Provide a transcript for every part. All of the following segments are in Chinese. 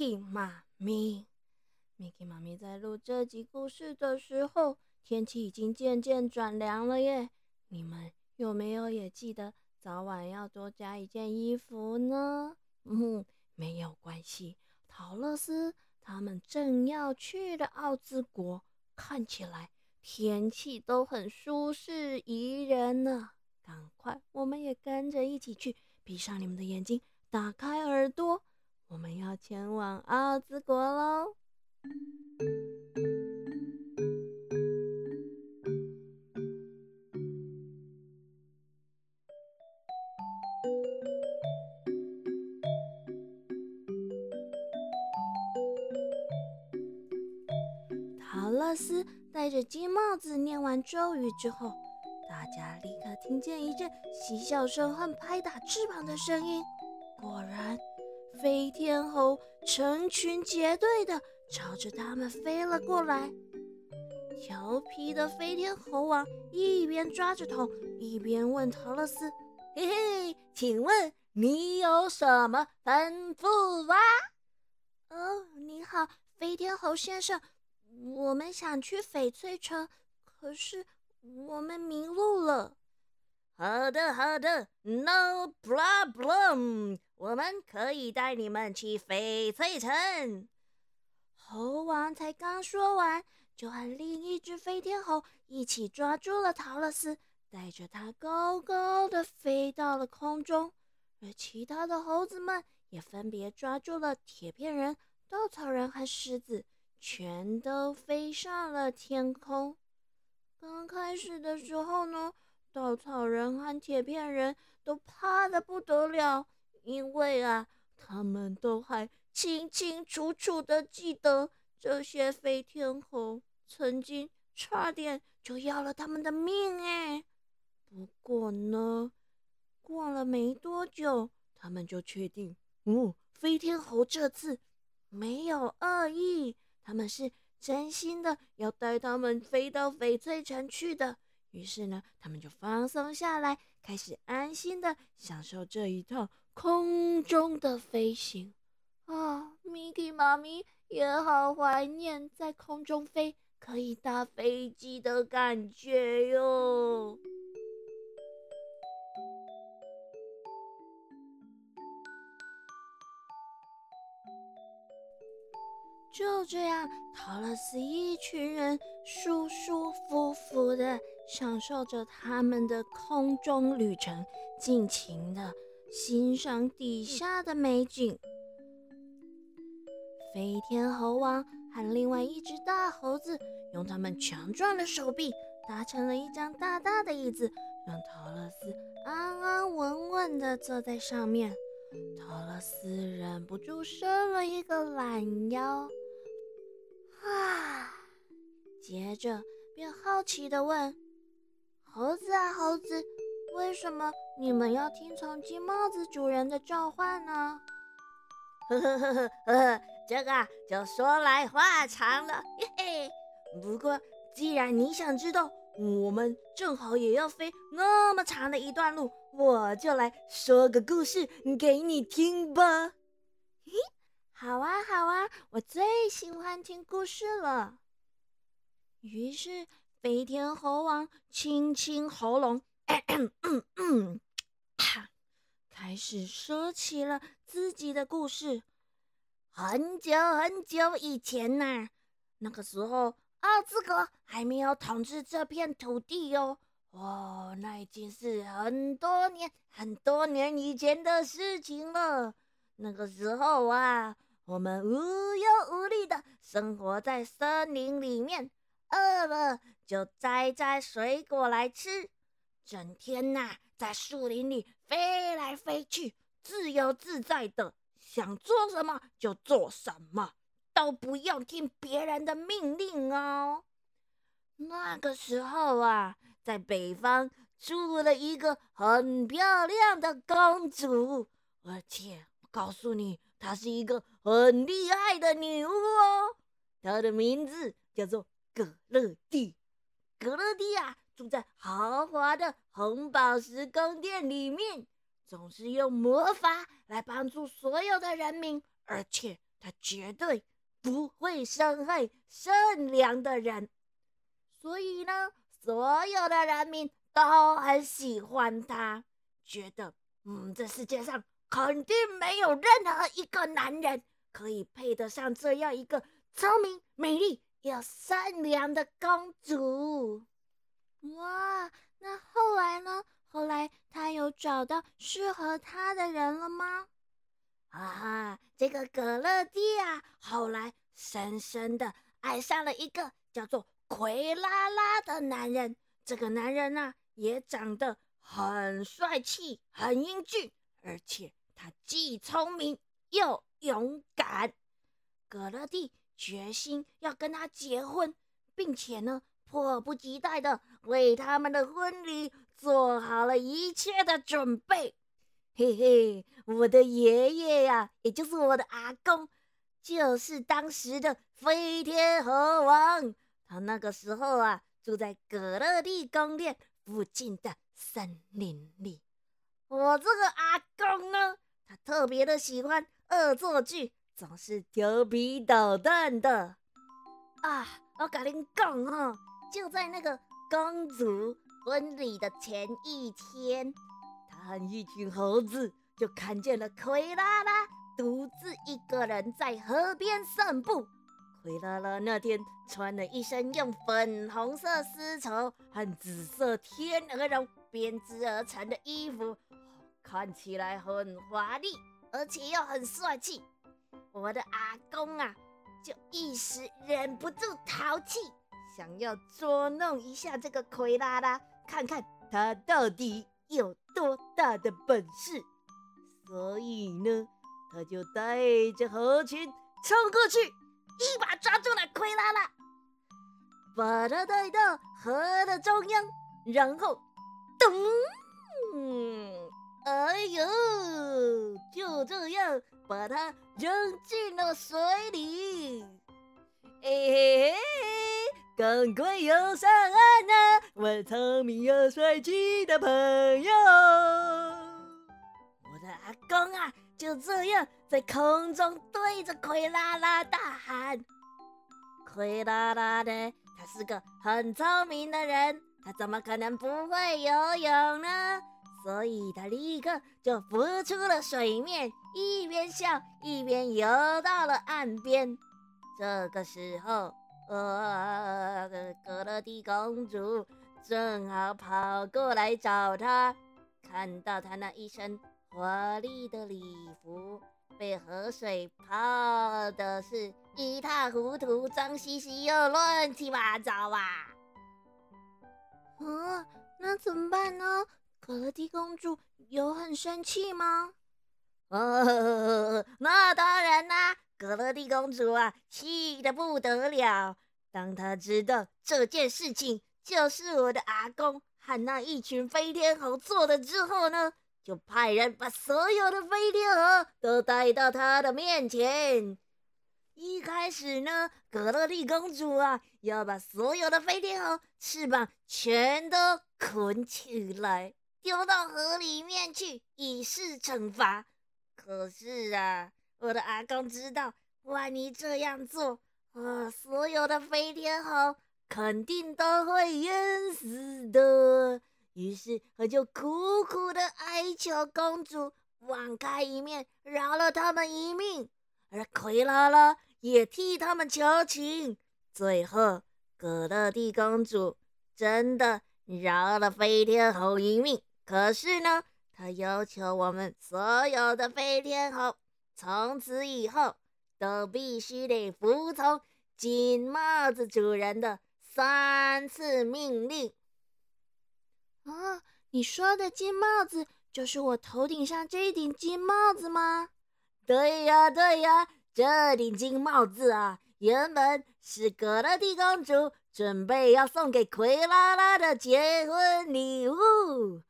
Miki 妈咪。Miki 妈咪在录这集故事的时候，天气已经渐渐转凉了耶。你们有没有也记得早晚要多加一件衣服呢？嗯，没有关系。陶乐斯他们正要去的奥兹国，看起来天气都很舒适宜人呢。赶快，我们也跟着一起去。闭上你们的眼睛，打开耳朵，我们要前往奥兹国喽！陶乐斯戴着金帽子，念完咒语之后。大家立刻听见一阵嬉笑声和拍打翅膀的声音。果然，飞天猴成群结队的朝着他们飞了过来。调皮的飞天猴王一边抓着桶，一边问陶乐斯：“嘿嘿，请问你有什么吩咐吗？”“哦，你好，飞天猴先生，我们想去翡翠城，可是……”我们迷路了。好的，好的，No problem，我们可以带你们去翡翠城。猴王才刚说完，就和另一只飞天猴一起抓住了陶乐斯，带着他高高的飞到了空中。而其他的猴子们也分别抓住了铁片人、稻草人和狮子，全都飞上了天空。刚开始的时候呢，稻草人和铁片人都怕的不得了，因为啊，他们都还清清楚楚的记得这些飞天猴曾经差点就要了他们的命哎。不过呢，过了没多久，他们就确定，哦，飞天猴这次没有恶意，他们是。真心的要带他们飞到翡翠城去的，于是呢，他们就放松下来，开始安心的享受这一趟空中的飞行。啊，Miki 妈咪也好怀念在空中飞，可以搭飞机的感觉哟。就这样，陶乐斯一群人舒舒服服的享受着他们的空中旅程，尽情的欣赏底下的美景。飞天猴王和另外一只大猴子用他们强壮的手臂搭成了一张大大的椅子，让陶乐斯安安稳稳的坐在上面。陶乐斯忍不住伸了一个懒腰。啊！接着便好奇的问：“猴子啊，猴子，为什么你们要听从金帽子主人的召唤呢？”呵呵呵呵呵，这个就说来话长了。嘿嘿，不过既然你想知道，我们正好也要飞那么长的一段路，我就来说个故事给你听吧。嘿。好啊，好啊，我最喜欢听故事了。于是，飞天猴王清清喉咙，开始说起了自己的故事。很久很久以前呐，那个时候奥兹国还没有统治这片土地哟。哦，那已经是很多年、很多年以前的事情了。那个时候啊。我们无忧无虑的生活在森林里面，饿了就摘摘水果来吃，整天呐在树林里飞来飞去，自由自在的，想做什么就做什么，都不用听别人的命令哦。那个时候啊，在北方住了一个很漂亮的公主，而且我告诉你。她是一个很厉害的女巫哦，她的名字叫做葛乐蒂。葛乐蒂啊，住在豪华的红宝石宫殿里面，总是用魔法来帮助所有的人民，而且他绝对不会伤害善良的人。所以呢，所有的人民都很喜欢他，觉得嗯，这世界上肯定没有任何一个男人可以配得上这样一个聪明、美丽又善良的公主。哇，那后来呢？后来他有找到适合他的人了吗？啊，这个葛乐蒂啊，后来深深的爱上了一个叫做奎拉拉的男人。这个男人呢，也长得很帅气、很英俊，而且他既聪明又勇敢。葛乐蒂决心要跟他结婚，并且呢，迫不及待的为他们的婚礼。做好了一切的准备，嘿嘿，我的爷爷呀，也就是我的阿公，就是当时的飞天猴王。他那个时候啊，住在葛乐地宫殿附近的森林里。我这个阿公呢，他特别的喜欢恶作剧，总是调皮捣蛋的。啊，我跟您讲哈，就在那个公主。婚礼的前一天，他和一群猴子就看见了奎拉拉独自一个人在河边散步。奎拉拉那天穿了一身用粉红色丝绸和紫色天鹅绒编织而成的衣服，看起来很华丽，而且又很帅气。我的阿公啊，就一时忍不住淘气。想要捉弄一下这个奎拉拉，看看他到底有多大的本事，所以呢，他就带着猴群冲过去，一把抓住了奎拉拉，把他带到河的中央，然后，咚，哎呦，就这样把他扔进了水里，嘿嘿嘿。赶快游上岸呢！我聪明又帅气的朋友，我的阿公啊，就这样在空中对着奎拉拉大喊。奎拉拉呢，他是个很聪明的人，他怎么可能不会游泳呢？所以他立刻就浮出了水面，一边笑一边游到了岸边。这个时候。呃，格乐蒂公主正好跑过来找他，看到他那一身华丽的礼服被河水泡的是一塌糊涂、脏兮兮又乱七八糟啊！啊，那怎么办呢？格乐蒂公主有很生气吗？哦，那当然啦。格乐蒂公主啊，气得不得了。当他知道这件事情就是我的阿公和那一群飞天猴做的之后呢，就派人把所有的飞天猴都带到他的面前。一开始呢，格乐丽公主啊，要把所有的飞天猴翅膀全都捆起来，丢到河里面去，以示惩罚。可是啊。我的阿公知道，万一这样做，啊，所有的飞天猴肯定都会淹死的。于是，他就苦苦的哀求公主网开一面，饶了他们一命。而奎拉拉也替他们求情。最后，葛乐蒂公主真的饶了飞天猴一命。可是呢，她要求我们所有的飞天猴。从此以后，都必须得服从金帽子主人的三次命令。啊，你说的金帽子就是我头顶上这顶金帽子吗？对呀，对呀，这顶金帽子啊，原本是格拉蒂公主准备要送给奎拉拉的结婚礼物。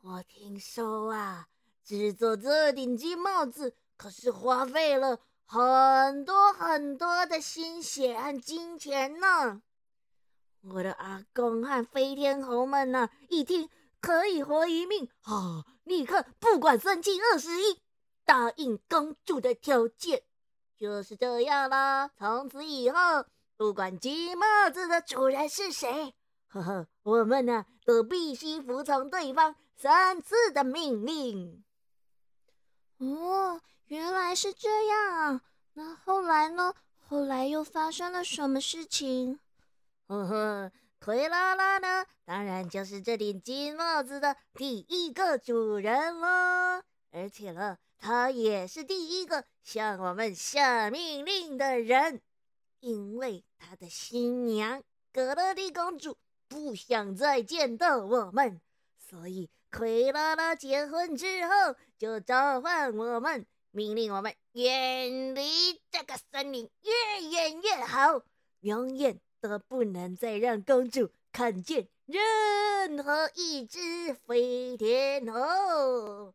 我听说啊，制作这顶金帽子。可是花费了很多很多的心血和金钱呢。我的阿公和飞天猴们呢，一听可以活一命，啊，立刻不管三七二十一，答应公主的条件。就是这样啦，从此以后，不管金帽子的主人是谁，呵呵，我们呢都必须服从对方三次的命令。哦，原来是这样啊。那后来呢？后来又发生了什么事情？呵呵，奎拉拉呢？当然就是这顶金帽子的第一个主人了，而且呢，他也是第一个向我们下命令的人，因为他的新娘格勒蒂公主不想再见到我们，所以。奎拉拉结婚之后，就召唤我们，命令我们远离这个森林，越远越好，永远都不能再让公主看见任何一只飞天猴。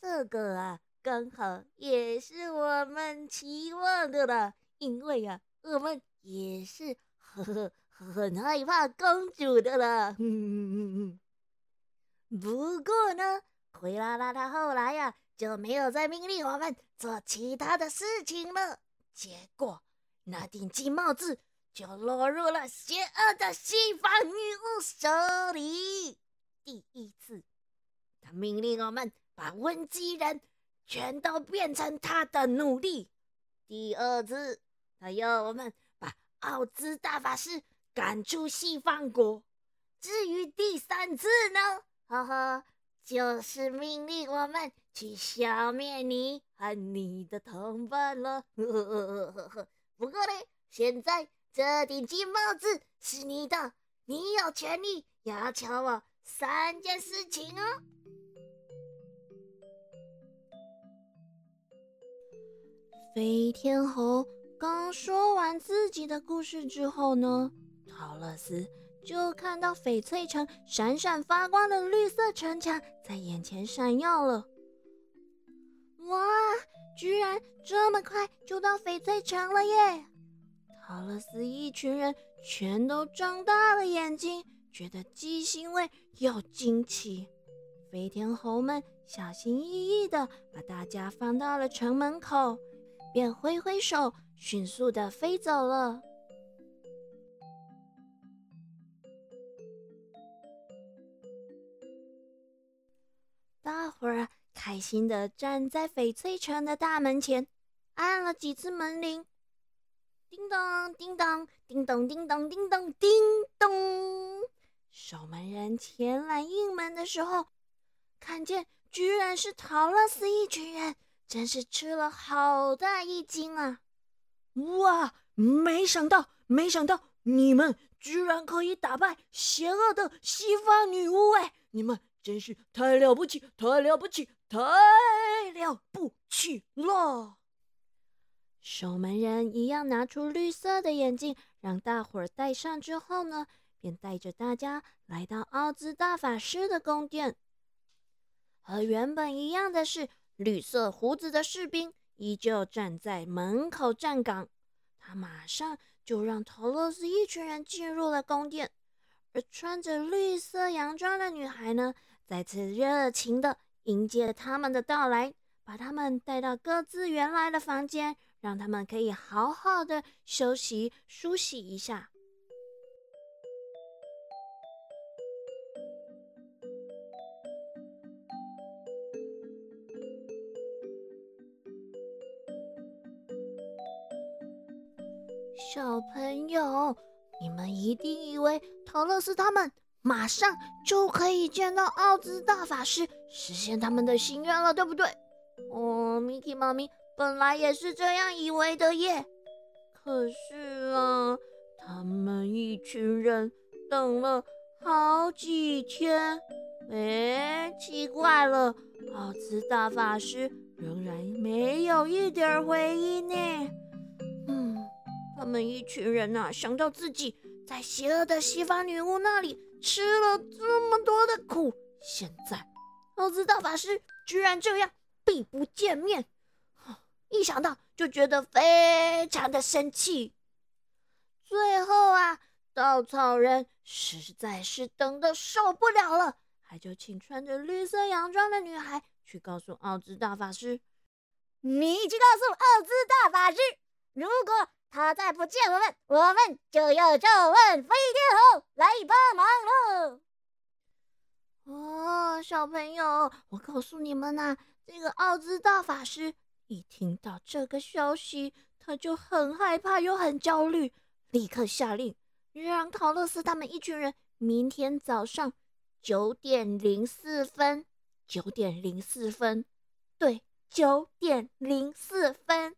这个啊，刚好也是我们期望的了，因为啊，我们也是很很害怕公主的啦。不过呢，奎拉拉他后来呀就没有再命令我们做其他的事情了。结果那顶金帽子就落入了邪恶的西方女巫手里。第一次，他命令我们把温基人全都变成他的奴隶；第二次，他要我们把奥兹大法师赶出西方国；至于第三次呢？呵呵，就是命令我们去消灭你和你的同伴了。不过呢，现在这顶金帽子是你的，你有权利要求我三件事情哦。飞天猴刚说完自己的故事之后呢，陶乐斯。就看到翡翠城闪闪发光的绿色城墙在眼前闪耀了。哇，居然这么快就到翡翠城了耶！陶乐斯一群人全都睁大了眼睛，觉得既欣慰又惊奇。飞天猴们小心翼翼地把大家放到了城门口，便挥挥手，迅速地飞走了。大伙儿开心的站在翡翠城的大门前，按了几次门铃，叮当叮当叮咚叮咚叮咚叮咚。守门人前来应门的时候，看见居然是陶乐斯一群人，真是吃了好大一惊啊！哇，没想到，没想到你们居然可以打败邪恶的西方女巫！哎，你们。真是太了不起，太了不起，太了不起了！守门人一样拿出绿色的眼镜，让大伙儿戴上之后呢，便带着大家来到奥兹大法师的宫殿。和原本一样的是，绿色胡子的士兵依旧站在门口站岗。他马上就让陶洛斯一群人进入了宫殿，而穿着绿色洋装的女孩呢？再次热情的迎接他们的到来，把他们带到各自原来的房间，让他们可以好好的休息、梳洗一下。小朋友，你们一定以为陶乐斯他们。马上就可以见到奥兹大法师，实现他们的心愿了，对不对？哦，Mickey 妈咪本来也是这样以为的耶。可是啊，他们一群人等了好几天，哎，奇怪了，奥兹大法师仍然没有一点回应呢。嗯，他们一群人呐，想到自己在邪恶的西方女巫那里。吃了这么多的苦，现在奥兹大法师居然这样避不见面，一想到就觉得非常的生气。最后啊，稻草人实在是等的受不了了，还就请穿着绿色洋装的女孩去告诉奥兹大法师：“你去告诉奥兹大法师，如果他再不见我们，我们就要召唤飞天猴来帮忙了。”哦，小朋友，我告诉你们呐，这个奥兹大法师一听到这个消息，他就很害怕又很焦虑，立刻下令让陶乐斯他们一群人明天早上。九点零四分，九点零四分，对，九点零四分，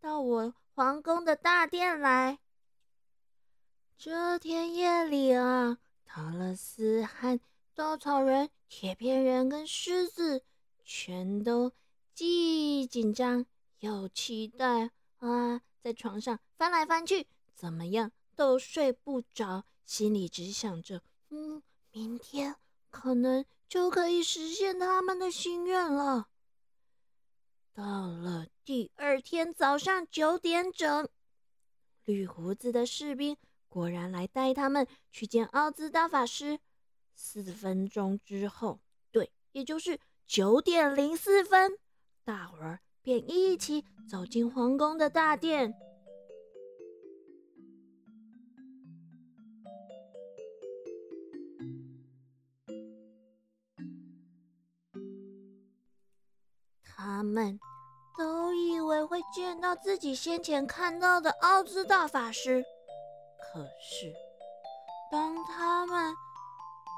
到我皇宫的大殿来。这天夜里啊，陶乐斯和稻草人、铁片人跟狮子全都既紧张又期待啊，在床上翻来翻去，怎么样都睡不着，心里只想着，嗯，明天。可能就可以实现他们的心愿了。到了第二天早上九点整，绿胡子的士兵果然来带他们去见奥兹大法师。四分钟之后，对，也就是九点零四分，大伙儿便一起走进皇宫的大殿。们都以为会见到自己先前看到的奥兹大法师，可是当他们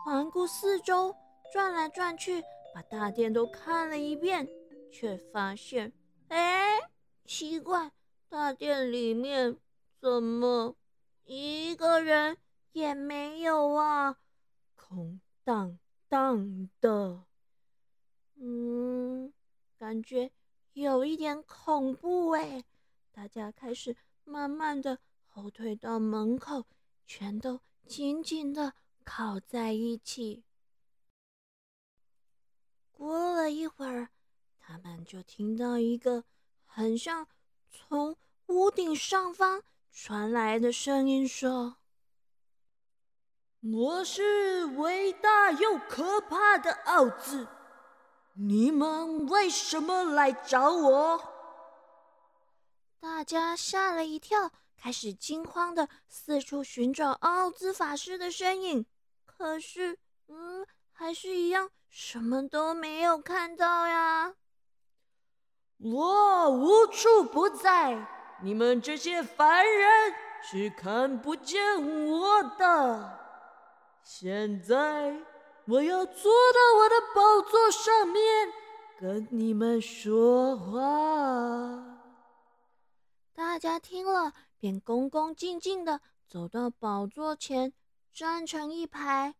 环顾四周、转来转去，把大殿都看了一遍，却发现，哎，奇怪，大殿里面怎么一个人也没有啊？空荡荡的，嗯。感觉有一点恐怖哎！大家开始慢慢的后退到门口，全都紧紧的靠在一起。过了一会儿，他们就听到一个很像从屋顶上方传来的声音说：“我是伟大又可怕的奥兹。”你们为什么来找我？大家吓了一跳，开始惊慌的四处寻找奥兹法师的身影。可是，嗯，还是一样，什么都没有看到呀。我无处不在，你们这些凡人是看不见我的。现在。我要坐到我的宝座上面，跟你们说话。大家听了，便恭恭敬敬的走到宝座前，站成一排。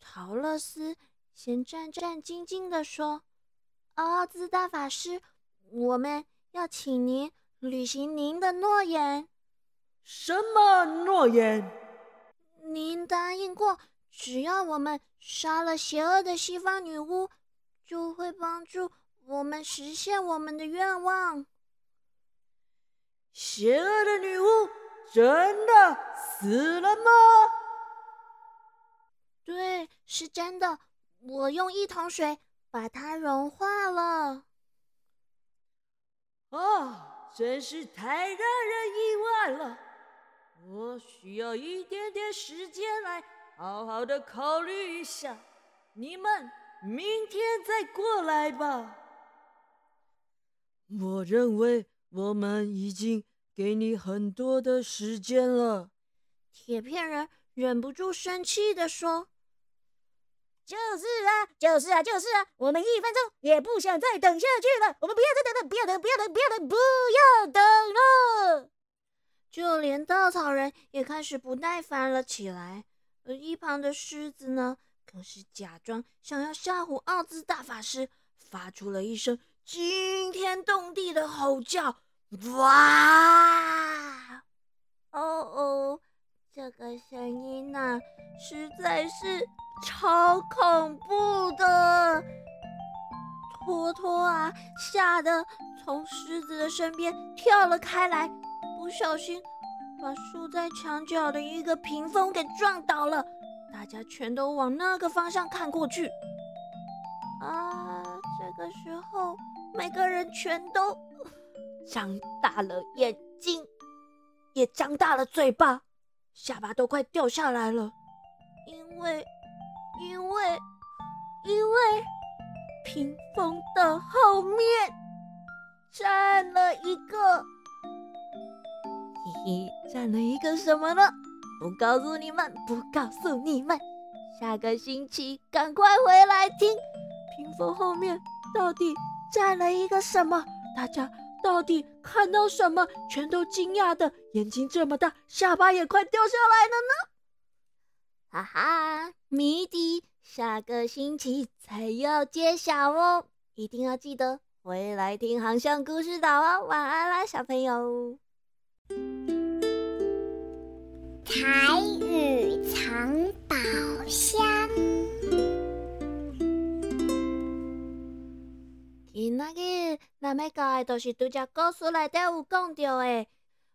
陶乐斯先战战兢兢的说：“奥兹大法师，我们要请您履行您的诺言。”“什么诺言？”“您答应过。”只要我们杀了邪恶的西方女巫，就会帮助我们实现我们的愿望。邪恶的女巫真的死了吗？对，是真的。我用一桶水把它融化了。啊，真是太让人意外了！我需要一点点时间来。好好的考虑一下，你们明天再过来吧。我认为我们已经给你很多的时间了。铁片人忍不住生气的说：“就是啊，就是啊，就是啊！我们一分钟也不想再等下去了。我们不要再等了，不要等，不要等，不要等，不要等了！”就连稻草人也开始不耐烦了起来。而一旁的狮子呢，更是假装想要吓唬奥兹大法师，发出了一声惊天动地的吼叫：“哇！哦哦，这个声音呐，实在是超恐怖的！”托托啊，吓得从狮子的身边跳了开来，不小心。把竖在墙角的一个屏风给撞倒了，大家全都往那个方向看过去。啊，这个时候，每个人全都 张大了眼睛，也张大了嘴巴，下巴都快掉下来了，因为，因为，因为屏风的后面站了一个，你占，了一个什么呢？不告诉你们，不告诉你们，下个星期赶快回来听。屏风后面到底站了一个什么？大家到底看到什么？全都惊讶的眼睛这么大，下巴也快掉下来了呢！哈哈，谜底下个星期才要揭晓哦，一定要记得回来听航向故事岛哦。晚安啦，小朋友。台语藏宝箱。今仔日咱要教的都是拄只故事内底有讲到的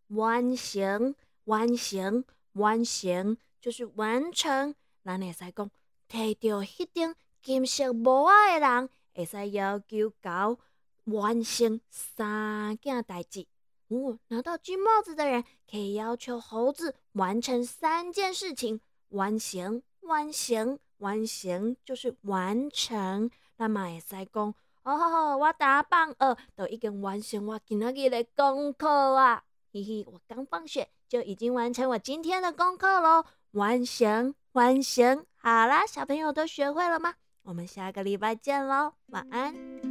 完成，完成，完成，就是完成。咱会使讲，摕到迄顶金色帽仔的人，会使要求交完成三件代志。哦，拿到金帽子的人可以要求猴子完成三件事情。完成，完成，完成，就是完成。那么会使讲。哦，我打棒二都已经完成我今天的功课啊！嘿嘿，我刚放学就已经完成我今天的功课喽，完成，完成，好啦，小朋友都学会了吗？我们下个礼拜见喽，晚安。